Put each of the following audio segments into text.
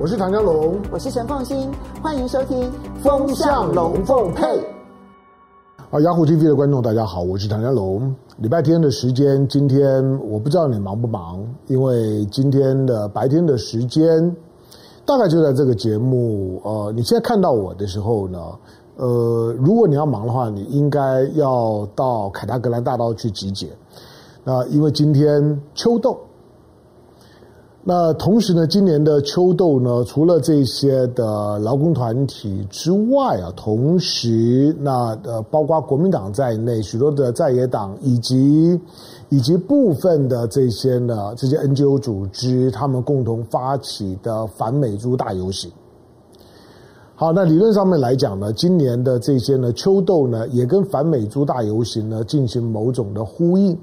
我是唐江龙，我是陈凤新，欢迎收听《风向龙凤配》。啊，雅虎 TV 的观众大家好，我是唐江龙。礼拜天的时间，今天我不知道你忙不忙，因为今天的白天的时间大概就在这个节目。呃，你现在看到我的时候呢，呃，如果你要忙的话，你应该要到凯达格兰大道去集结。那因为今天秋斗。那同时呢，今年的秋斗呢，除了这些的劳工团体之外啊，同时那呃，包括国民党在内，许多的在野党以及以及部分的这些呢，这些 NGO 组织，他们共同发起的反美猪大游行。好，那理论上面来讲呢，今年的这些呢秋斗呢，也跟反美猪大游行呢进行某种的呼应。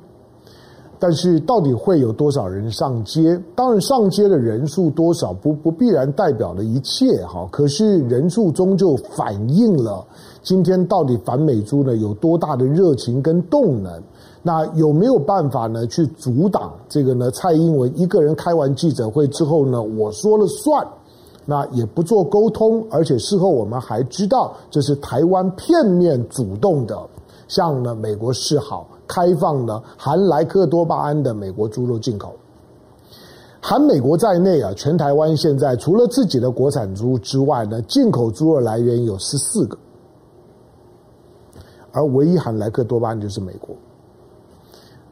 但是到底会有多少人上街？当然，上街的人数多少不不必然代表了一切哈。可是人数终究反映了今天到底反美猪呢有多大的热情跟动能？那有没有办法呢去阻挡这个呢？蔡英文一个人开完记者会之后呢，我说了算，那也不做沟通，而且事后我们还知道这是台湾片面主动的向呢美国示好。开放了含莱克多巴胺的美国猪肉进口，含美国在内啊，全台湾现在除了自己的国产猪之外呢，进口猪肉来源有十四个，而唯一含莱克多巴胺就是美国。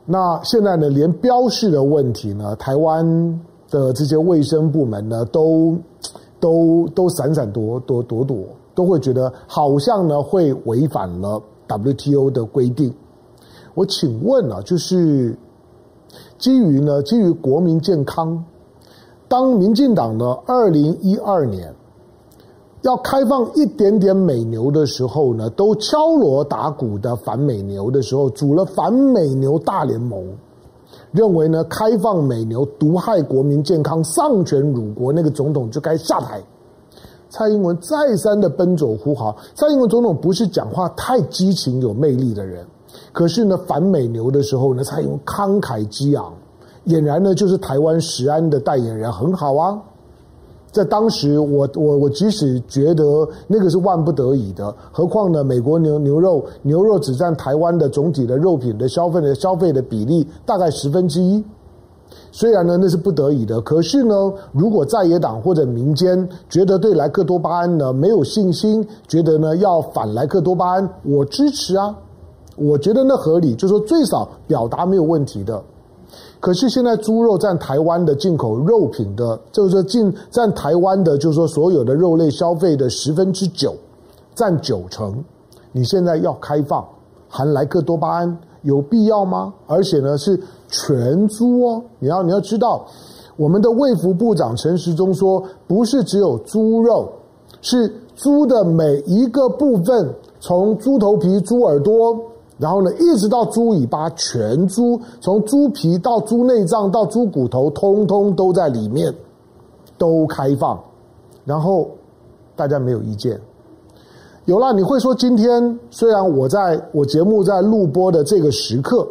那现在呢，连标示的问题呢，台湾的这些卫生部门呢，都都都闪闪躲躲躲躲，都会觉得好像呢会违反了 WTO 的规定。我请问啊，就是基于呢，基于国民健康，当民进党呢，二零一二年要开放一点点美牛的时候呢，都敲锣打鼓的反美牛的时候，组了反美牛大联盟，认为呢，开放美牛毒害国民健康，丧权辱国，那个总统就该下台。蔡英文再三的奔走呼号，蔡英文总统不是讲话太激情有魅力的人。可是呢，反美牛的时候呢，蔡英文慷慨激昂，俨然呢就是台湾食安的代言人，很好啊。在当时我，我我我即使觉得那个是万不得已的，何况呢，美国牛牛肉牛肉只占台湾的总体的肉品的消费的消费的比例大概十分之一。虽然呢那是不得已的，可是呢，如果在野党或者民间觉得对莱克多巴胺呢没有信心，觉得呢要反莱克多巴胺，我支持啊。我觉得那合理，就是说最少表达没有问题的。可是现在猪肉占台湾的进口肉品的，就是说进占台湾的，就是说所有的肉类消费的十分之九，占九成。你现在要开放含莱克多巴胺，有必要吗？而且呢是全猪哦，你要你要知道，我们的卫福部长陈时中说，不是只有猪肉，是猪的每一个部分，从猪头皮、猪耳朵。然后呢，一直到猪尾巴，全猪从猪皮到猪内脏到猪骨头，通通都在里面，都开放。然后大家没有意见。有了，你会说今天虽然我在我节目在录播的这个时刻，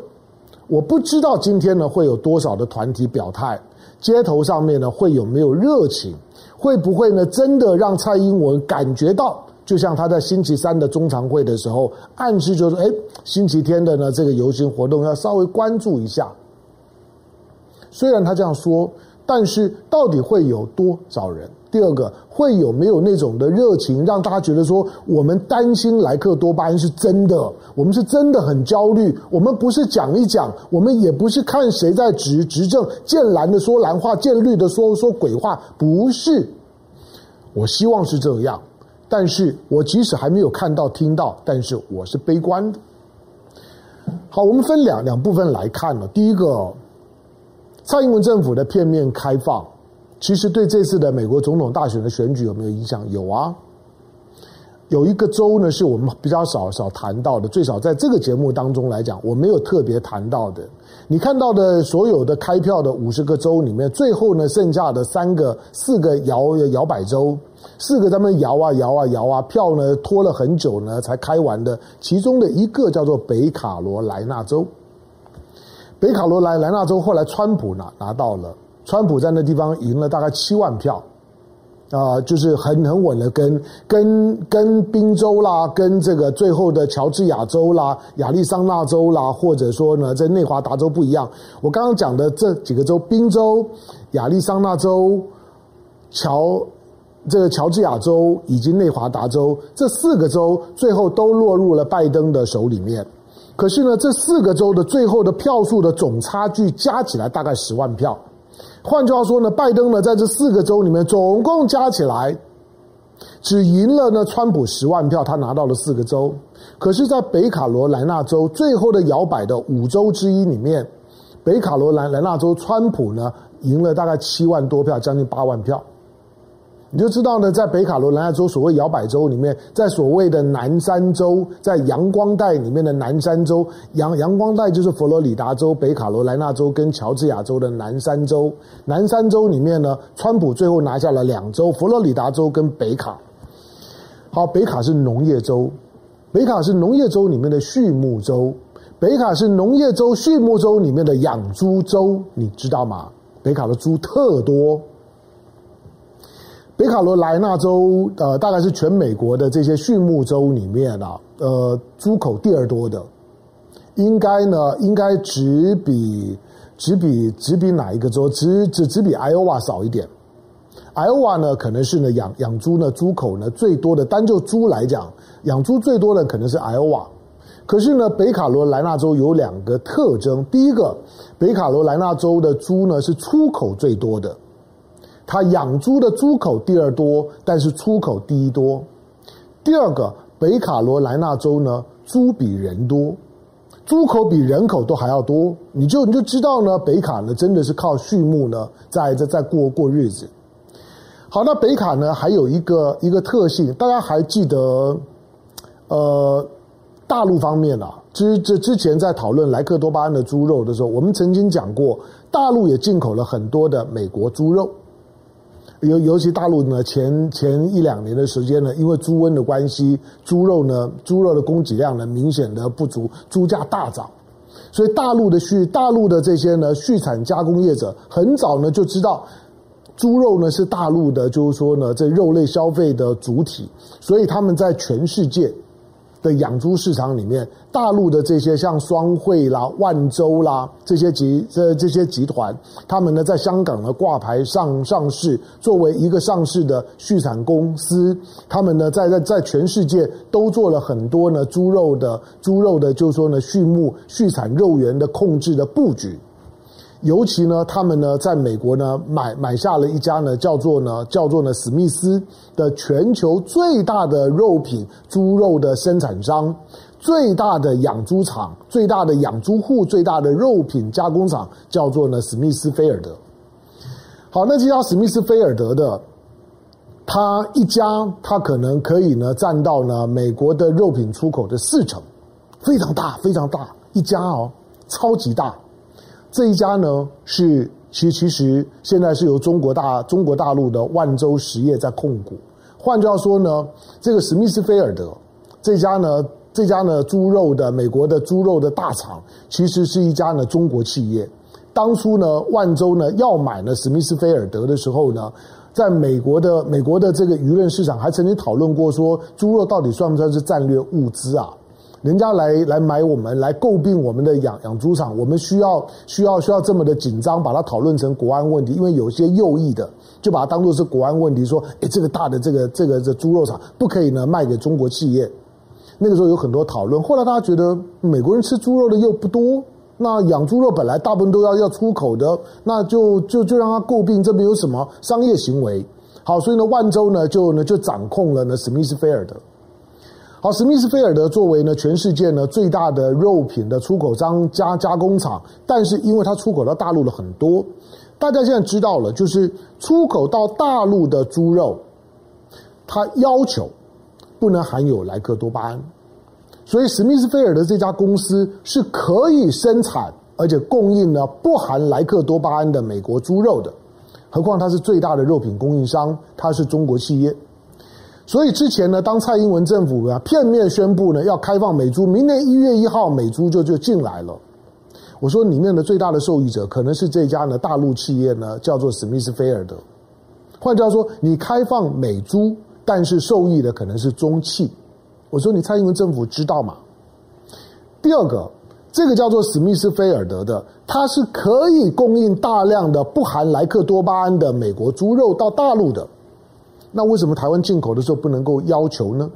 我不知道今天呢会有多少的团体表态，街头上面呢会有没有热情，会不会呢真的让蔡英文感觉到？就像他在星期三的中常会的时候，暗示就是，哎，星期天的呢这个游行活动要稍微关注一下。虽然他这样说，但是到底会有多少人？第二个，会有没有那种的热情，让大家觉得说，我们担心莱克多巴胺是真的，我们是真的很焦虑，我们不是讲一讲，我们也不是看谁在执执政，见蓝的说蓝话，见绿的说说鬼话，不是。我希望是这样。但是我即使还没有看到、听到，但是我是悲观的。好，我们分两两部分来看了。第一个，蔡英文政府的片面开放，其实对这次的美国总统大选的选举有没有影响？有啊。有一个州呢，是我们比较少少谈到的，最少在这个节目当中来讲，我没有特别谈到的。你看到的所有的开票的五十个州里面，最后呢，剩下的三个、四个摇摇摆州。四个他们摇啊摇啊摇啊，票呢拖了很久呢才开完的。其中的一个叫做北卡罗来纳州，北卡罗来莱纳州后来川普拿拿到了，川普在那地方赢了大概七万票。啊、就是很很稳的跟跟跟宾州啦，跟这个最后的乔治亚州啦、亚利桑那州啦，或者说呢，在内华达州不一样。我刚刚讲的这几个州，宾州、亚利桑那州、乔这个乔治亚州以及内华达州这四个州，最后都落入了拜登的手里面。可是呢，这四个州的最后的票数的总差距加起来大概十万票。换句话说呢，拜登呢在这四个州里面总共加起来只赢了呢川普十万票，他拿到了四个州。可是，在北卡罗来纳州最后的摇摆的五州之一里面，北卡罗来来纳州川普呢赢了大概七万多票，将近八万票。你就知道呢，在北卡罗来纳州所谓摇摆州里面，在所谓的南山州，在阳光带里面的南山州，阳阳光带就是佛罗里达州、北卡罗来纳州跟乔治亚州的南山州。南山州里面呢，川普最后拿下了两州，佛罗里达州跟北卡。好，北卡是农业州，北卡是农业州里面的畜牧州，北卡是农业州、畜牧州里面的养猪州，你知道吗？北卡的猪特多。北卡罗来纳州，呃，大概是全美国的这些畜牧州里面啊，呃，猪口第二多的，应该呢，应该只比只比只比哪一个州，只只只比爱奥瓦少一点。爱奥瓦呢，可能是呢养养猪呢猪口呢最多的，单就猪来讲，养猪最多的可能是爱奥瓦。可是呢，北卡罗来纳州有两个特征，第一个，北卡罗来纳州的猪呢是出口最多的。他养猪的猪口第二多，但是出口第一多。第二个，北卡罗来纳州呢，猪比人多，猪口比人口都还要多。你就你就知道呢，北卡呢真的是靠畜牧呢在在在过过日子。好，那北卡呢还有一个一个特性，大家还记得？呃，大陆方面啊，之之之前在讨论莱克多巴胺的猪肉的时候，我们曾经讲过，大陆也进口了很多的美国猪肉。尤尤其大陆呢，前前一两年的时间呢，因为猪瘟的关系，猪肉呢，猪肉的供给量呢明显的不足，猪价大涨，所以大陆的畜大陆的这些呢畜产加工业者很早呢就知道，猪肉呢是大陆的，就是说呢这肉类消费的主体，所以他们在全世界。的养猪市场里面，大陆的这些像双汇啦、万洲啦这些集这这些集团，他们呢在香港呢挂牌上上市，作为一个上市的畜产公司，他们呢在在在全世界都做了很多呢猪肉的猪肉的，就是说呢畜牧畜产肉源的控制的布局。尤其呢，他们呢，在美国呢，买买下了一家呢，叫做呢，叫做呢，史密斯的全球最大的肉品猪肉的生产商，最大的养猪场，最大的养猪户，最大的肉品加工厂，叫做呢，史密斯菲尔德。好，那这家史密斯菲尔德的，他一家，他可能可以呢，占到呢，美国的肉品出口的四成，非常大，非常大，一家哦，超级大。这一家呢是其其实现在是由中国大中国大陆的万州实业在控股。换句话说呢，这个史密斯菲尔德这家呢这家呢猪肉的美国的猪肉的大厂，其实是一家呢中国企业。当初呢万州呢要买呢史密斯菲尔德的时候呢，在美国的美国的这个舆论市场还曾经讨论过说，猪肉到底算不算是战略物资啊？人家来来买我们，来诟病我们的养养猪场，我们需要需要需要这么的紧张，把它讨论成国安问题，因为有些右翼的就把它当做是国安问题，说，诶，这个大的这个这个这猪肉厂不可以呢卖给中国企业。那个时候有很多讨论，后来大家觉得美国人吃猪肉的又不多，那养猪肉本来大部分都要要出口的，那就就就让他诟病，这边有什么商业行为？好，所以呢，万州呢就呢就掌控了呢史密斯菲尔德。好，史密斯菲尔德作为呢全世界呢最大的肉品的出口商加加工厂，但是因为它出口到大陆的很多，大家现在知道了，就是出口到大陆的猪肉，它要求不能含有莱克多巴胺，所以史密斯菲尔德这家公司是可以生产而且供应呢不含莱克多巴胺的美国猪肉的，何况它是最大的肉品供应商，它是中国企业。所以之前呢，当蔡英文政府啊片面宣布呢要开放美猪，明年一月一号美猪就就进来了。我说里面的最大的受益者可能是这家呢大陆企业呢叫做史密斯菲尔德。换句话说，你开放美猪，但是受益的可能是中企。我说你蔡英文政府知道吗？第二个，这个叫做史密斯菲尔德的，它是可以供应大量的不含莱克多巴胺的美国猪肉到大陆的。那为什么台湾进口的时候不能够要求呢？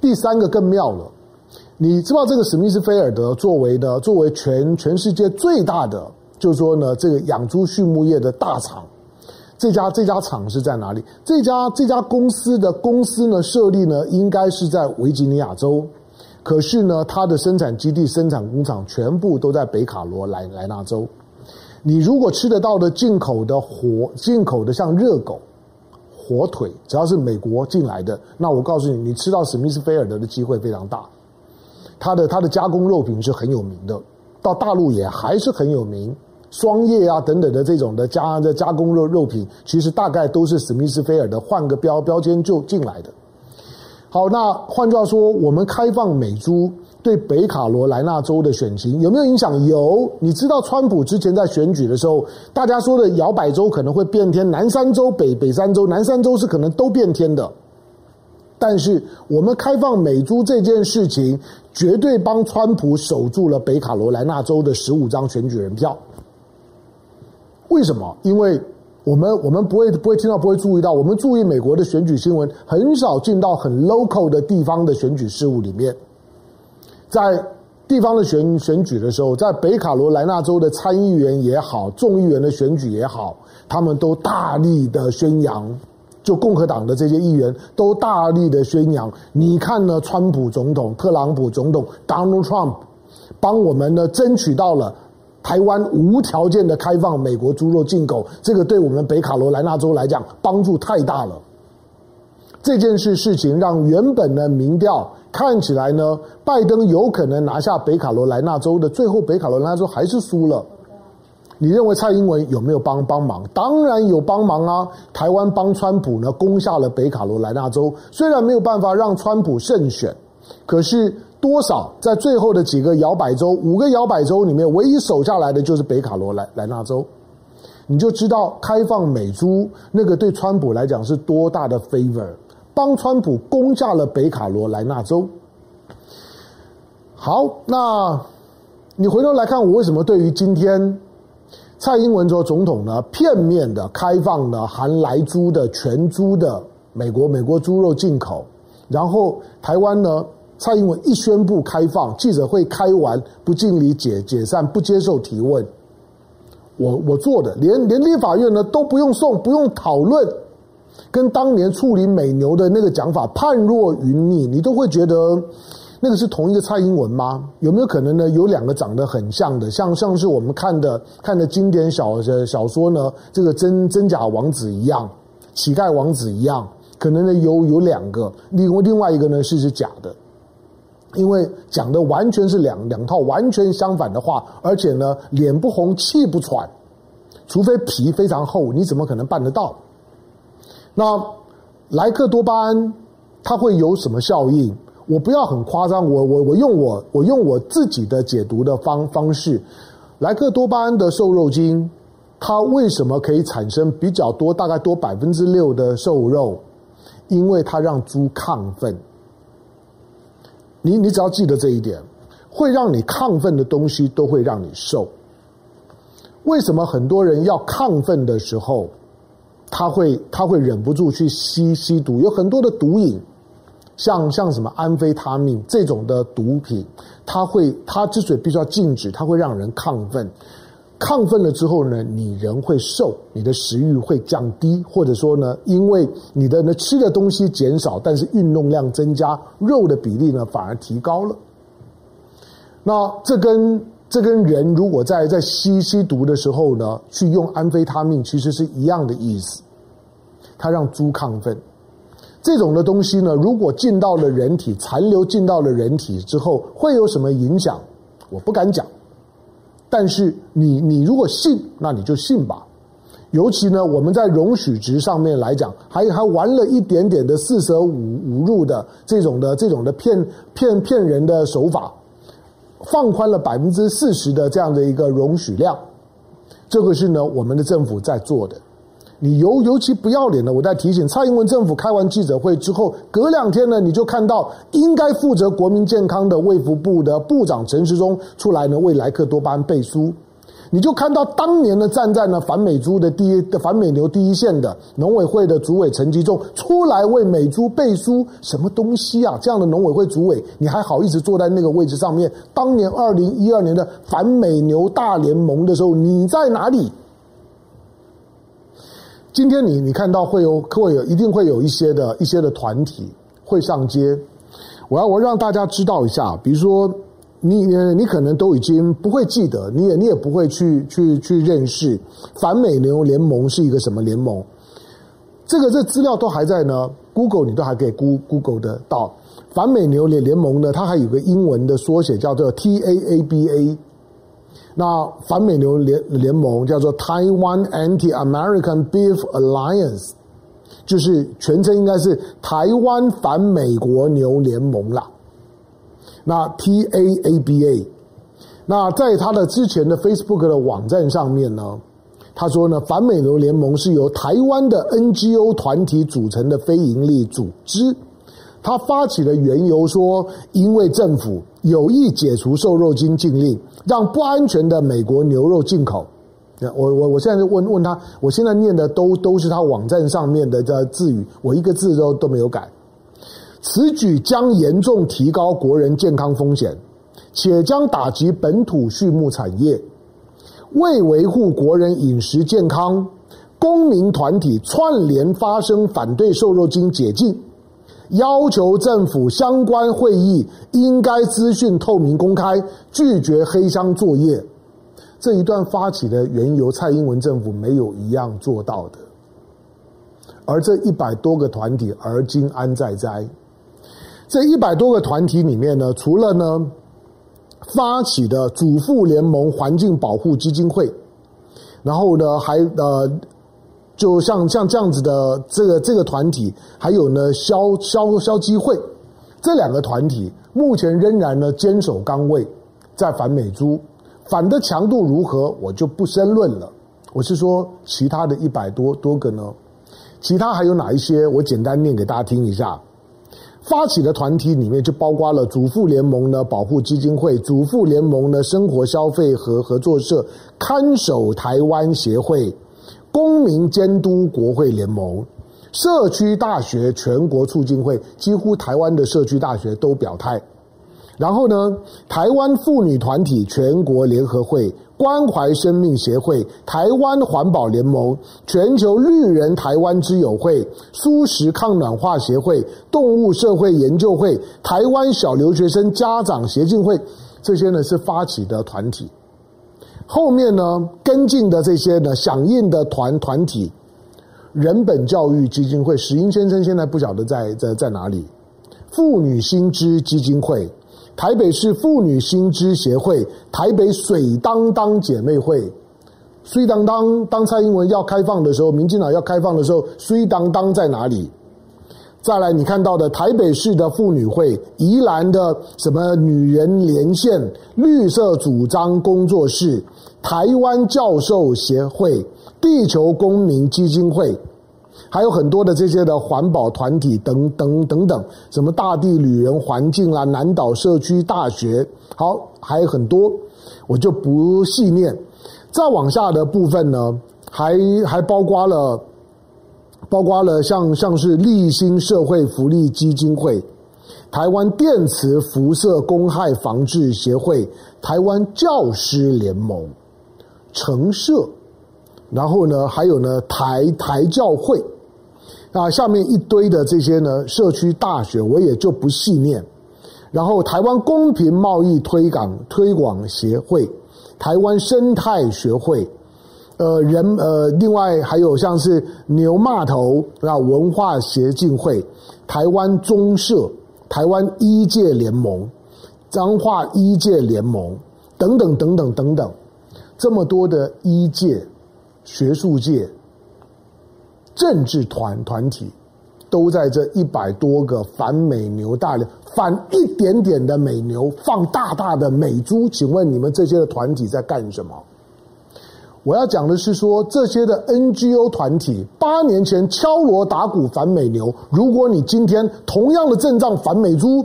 第三个更妙了，你知道这个史密斯菲尔德作为呢，作为全全世界最大的，就是说呢，这个养猪畜牧业的大厂，这家这家厂是在哪里？这家这家公司的公司呢设立呢，应该是在维吉尼亚州，可是呢，它的生产基地、生产工厂全部都在北卡罗来莱纳州。你如果吃得到的进口的活进口的像热狗。火腿只要是美国进来的，那我告诉你，你吃到史密斯菲尔德的机会非常大。它的它的加工肉品是很有名的，到大陆也还是很有名。双叶啊等等的这种的加的加工肉肉品，其实大概都是史密斯菲尔德换个标标签就进来的。好，那换句话说，我们开放美猪。对北卡罗来纳州的选情有没有影响？有。你知道川普之前在选举的时候，大家说的摇摆州可能会变天，南三州、北北三州、南三州是可能都变天的。但是我们开放美猪这件事情，绝对帮川普守住了北卡罗来纳州的十五张选举人票。为什么？因为我们我们不会不会听到，不会注意到，我们注意美国的选举新闻，很少进到很 local 的地方的选举事务里面。在地方的选选举的时候，在北卡罗来纳州的参议员也好，众议员的选举也好，他们都大力的宣扬，就共和党的这些议员都大力的宣扬。你看呢，川普总统、特朗普总统 Donald Trump 帮我们呢争取到了台湾无条件的开放美国猪肉进口，这个对我们北卡罗来纳州来讲帮助太大了。这件事事情让原本的民调。看起来呢，拜登有可能拿下北卡罗来纳州的，最后北卡罗来纳州还是输了。你认为蔡英文有没有帮帮忙？当然有帮忙啊！台湾帮川普呢攻下了北卡罗来纳州，虽然没有办法让川普胜选，可是多少在最后的几个摇摆州，五个摇摆州里面，唯一守下来的就是北卡罗来来纳州。你就知道开放美猪那个对川普来讲是多大的 favor。帮川普攻下了北卡罗来纳州。好，那你回头来看，我为什么对于今天蔡英文做总统呢，片面的开放了含莱猪的全猪的美国美国猪肉进口，然后台湾呢，蔡英文一宣布开放，记者会开完不敬礼解解散，不接受提问。我我做的，连连立法院呢都不用送，不用讨论。跟当年处理美牛的那个讲法判若云泥，你都会觉得那个是同一个蔡英文吗？有没有可能呢？有两个长得很像的，像像是我们看的看的经典小小说呢，这个真真假王子一样，乞丐王子一样，可能呢有有两个，另另外一个呢是是假的，因为讲的完全是两两套完全相反的话，而且呢脸不红气不喘，除非皮非常厚，你怎么可能办得到？那莱克多巴胺它会有什么效应？我不要很夸张，我我我用我我用我自己的解读的方方式，莱克多巴胺的瘦肉精，它为什么可以产生比较多，大概多百分之六的瘦肉？因为它让猪亢奋。你你只要记得这一点，会让你亢奋的东西都会让你瘦。为什么很多人要亢奋的时候？他会，他会忍不住去吸吸毒，有很多的毒瘾，像像什么安非他命这种的毒品，他会，他之所以必须要禁止，它会让人亢奋，亢奋了之后呢，你人会瘦，你的食欲会降低，或者说呢，因为你的呢吃的东西减少，但是运动量增加，肉的比例呢反而提高了。那这跟这跟人如果在在吸吸毒的时候呢，去用安非他命，其实是一样的意思。它让猪亢奋，这种的东西呢，如果进到了人体，残留进到了人体之后，会有什么影响？我不敢讲。但是你你如果信，那你就信吧。尤其呢，我们在容许值上面来讲，还还玩了一点点的四舍五五入的这种的这种的骗骗骗人的手法。放宽了百分之四十的这样的一个容许量，这个是呢我们的政府在做的。你尤尤其不要脸的，我在提醒蔡英文政府开完记者会之后，隔两天呢，你就看到应该负责国民健康的卫福部的部长陈时中出来呢，为莱克多巴胺背书。你就看到当年的站在呢反美猪的第一的反美牛第一线的农委会的主委陈吉仲出来为美猪背书，什么东西啊？这样的农委会主委，你还好意思坐在那个位置上面？当年二零一二年的反美牛大联盟的时候，你在哪里？今天你你看到会有会有一定会有一些的一些的团体会上街，我要我让大家知道一下，比如说。你你可能都已经不会记得，你也你也不会去去去认识反美牛联盟是一个什么联盟。这个这资料都还在呢，Google 你都还可以 Google 得到。反美牛联联盟呢，它还有个英文的缩写叫做 TAABA。那反美牛联联盟叫做 Taiwan Anti-American Beef Alliance，就是全称应该是台湾反美国牛联盟啦。那 T A A B A，那在他的之前的 Facebook 的网站上面呢，他说呢，反美牛联盟是由台湾的 NGO 团体组成的非营利组织。他发起的缘由说，因为政府有意解除瘦肉精禁令，让不安全的美国牛肉进口。我我我现在就问问他，我现在念的都都是他网站上面的这字语，我一个字都都没有改。此举将严重提高国人健康风险，且将打击本土畜牧产业。为维护国人饮食健康，公民团体串联发声反对瘦肉精解禁，要求政府相关会议应该资讯透明公开，拒绝黑箱作业。这一段发起的缘由，蔡英文政府没有一样做到的，而这一百多个团体，而今安在哉？这一百多个团体里面呢，除了呢发起的主妇联盟环境保护基金会，然后呢还呃，就像像这样子的这个这个团体，还有呢消消消基会这两个团体，目前仍然呢坚守岗位，在反美猪，反的强度如何，我就不深论了。我是说其他的一百多多个呢，其他还有哪一些？我简单念给大家听一下。发起的团体里面就包括了主妇联盟的保护基金会、主妇联盟的生活消费和合作社、看守台湾协会、公民监督国会联盟、社区大学全国促进会，几乎台湾的社区大学都表态。然后呢，台湾妇女团体全国联合会。关怀生命协会、台湾环保联盟、全球绿人台湾之友会、蔬食抗暖化协会、动物社会研究会、台湾小留学生家长协进会，这些呢是发起的团体。后面呢跟进的这些呢响应的团团体，人本教育基金会，史英先生现在不晓得在在在哪里，妇女新知基金会。台北市妇女新知协会、台北水当当姐妹会，水当当当蔡英文要开放的时候，民进党要开放的时候，水当当在哪里？再来，你看到的台北市的妇女会、宜兰的什么女人连线、绿色主张工作室、台湾教授协会、地球公民基金会。还有很多的这些的环保团体等等等等，什么大地旅人环境啦、南岛社区大学，好，还有很多，我就不细念。再往下的部分呢，还还包括了，包括了像像是立新社会福利基金会、台湾电磁辐射公害防治协会、台湾教师联盟、橙社，然后呢，还有呢台台教会。啊，下面一堆的这些呢，社区大学我也就不细念。然后，台湾公平贸易推广推广协会、台湾生态学会，呃，人呃，另外还有像是牛骂头啊文化协进会、台湾中社、台湾医界联盟、彰化医界联盟等等等等等等，这么多的医界、学术界。政治团团体都在这一百多个反美牛大联，反一点点的美牛，放大大的美猪。请问你们这些的团体在干什么？我要讲的是说，这些的 NGO 团体八年前敲锣打鼓反美牛，如果你今天同样的阵仗反美猪，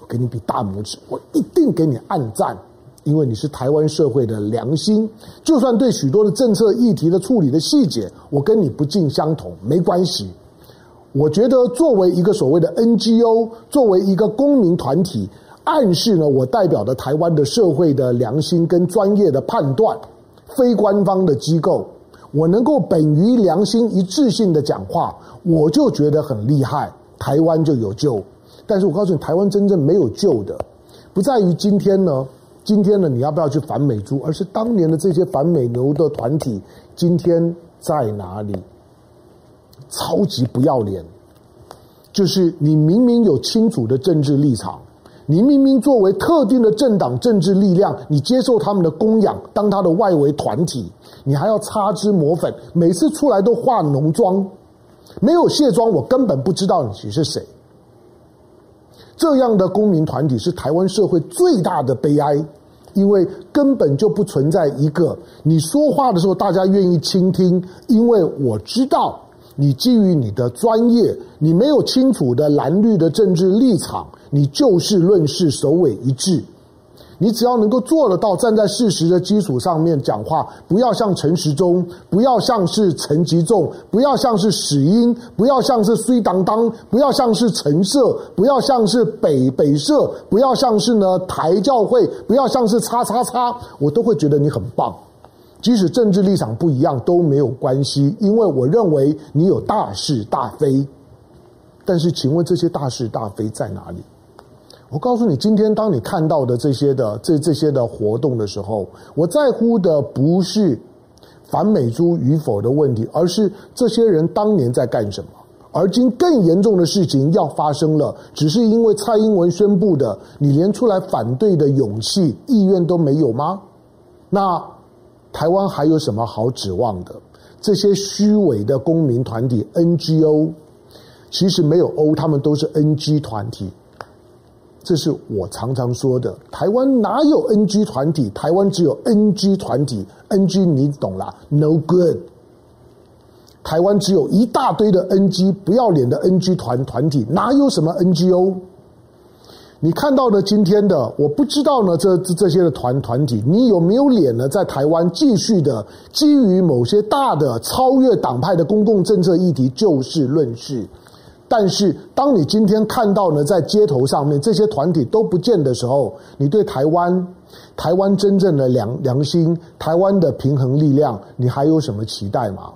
我给你比大拇指，我一定给你按赞，因为你是台湾社会的良心。就算对许多的政策议题的处理的细节，我跟你不尽相同，没关系。我觉得作为一个所谓的 NGO，作为一个公民团体，暗示呢，我代表的台湾的社会的良心跟专业的判断。非官方的机构，我能够本于良心一致性的讲话，我就觉得很厉害，台湾就有救。但是我告诉你，台湾真正没有救的，不在于今天呢，今天呢，你要不要去反美猪，而是当年的这些反美牛的团体，今天在哪里？超级不要脸，就是你明明有清楚的政治立场。你明明作为特定的政党政治力量，你接受他们的供养，当他的外围团体，你还要擦脂抹粉，每次出来都化浓妆，没有卸妆，我根本不知道你是谁。这样的公民团体是台湾社会最大的悲哀，因为根本就不存在一个你说话的时候大家愿意倾听，因为我知道。你基于你的专业，你没有清楚的蓝绿的政治立场，你就事论事，首尾一致。你只要能够做得到，站在事实的基础上面讲话，不要像陈时中，不要像是陈吉仲，不要像是史英，不要像是崔当当，不要像是陈设，不要像是北北社，不要像是呢台教会，不要像是叉叉叉，我都会觉得你很棒。即使政治立场不一样都没有关系，因为我认为你有大是大非。但是，请问这些大是大非在哪里？我告诉你，今天当你看到的这些的这这些的活动的时候，我在乎的不是反美猪与否的问题，而是这些人当年在干什么。而今更严重的事情要发生了，只是因为蔡英文宣布的，你连出来反对的勇气、意愿都没有吗？那？台湾还有什么好指望的？这些虚伪的公民团体 NGO，其实没有 O，他们都是 NG 团体。这是我常常说的。台湾哪有 NG 团体？台湾只有 NG 团体，NG 你懂啦，No good。台湾只有一大堆的 NG，不要脸的 NG 团团体，哪有什么 NGO？你看到的今天的，我不知道呢，这这这些的团团体，你有没有脸呢？在台湾继续的基于某些大的超越党派的公共政策议题就事论事，但是当你今天看到呢，在街头上面这些团体都不见的时候，你对台湾台湾真正的良良心、台湾的平衡力量，你还有什么期待吗？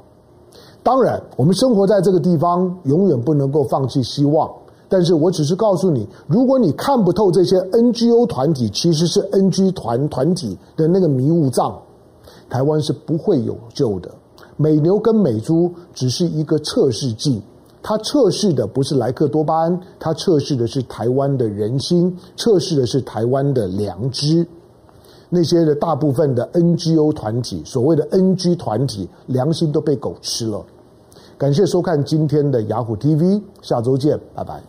当然，我们生活在这个地方，永远不能够放弃希望。但是我只是告诉你，如果你看不透这些 NGO 团体其实是 NG 团团体的那个迷雾障，台湾是不会有救的。美牛跟美猪只是一个测试剂，他测试的不是莱克多巴胺，他测试的是台湾的人心，测试的是台湾的良知。那些的大部分的 NGO 团体，所谓的 NG 团体，良心都被狗吃了。感谢收看今天的雅虎 TV，下周见，拜拜。